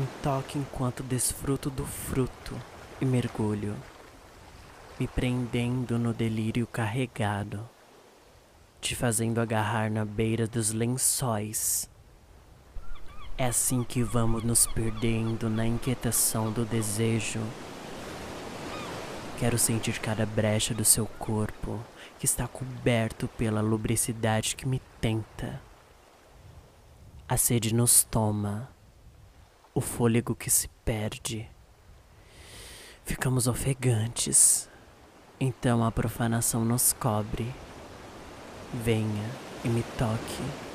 Me toque enquanto desfruto do fruto e mergulho, me prendendo no delírio carregado, te fazendo agarrar na beira dos lençóis. É assim que vamos nos perdendo na inquietação do desejo. Quero sentir cada brecha do seu corpo que está coberto pela lubricidade que me tenta. A sede nos toma o fôlego que se perde. Ficamos ofegantes. Então a profanação nos cobre. Venha e me toque.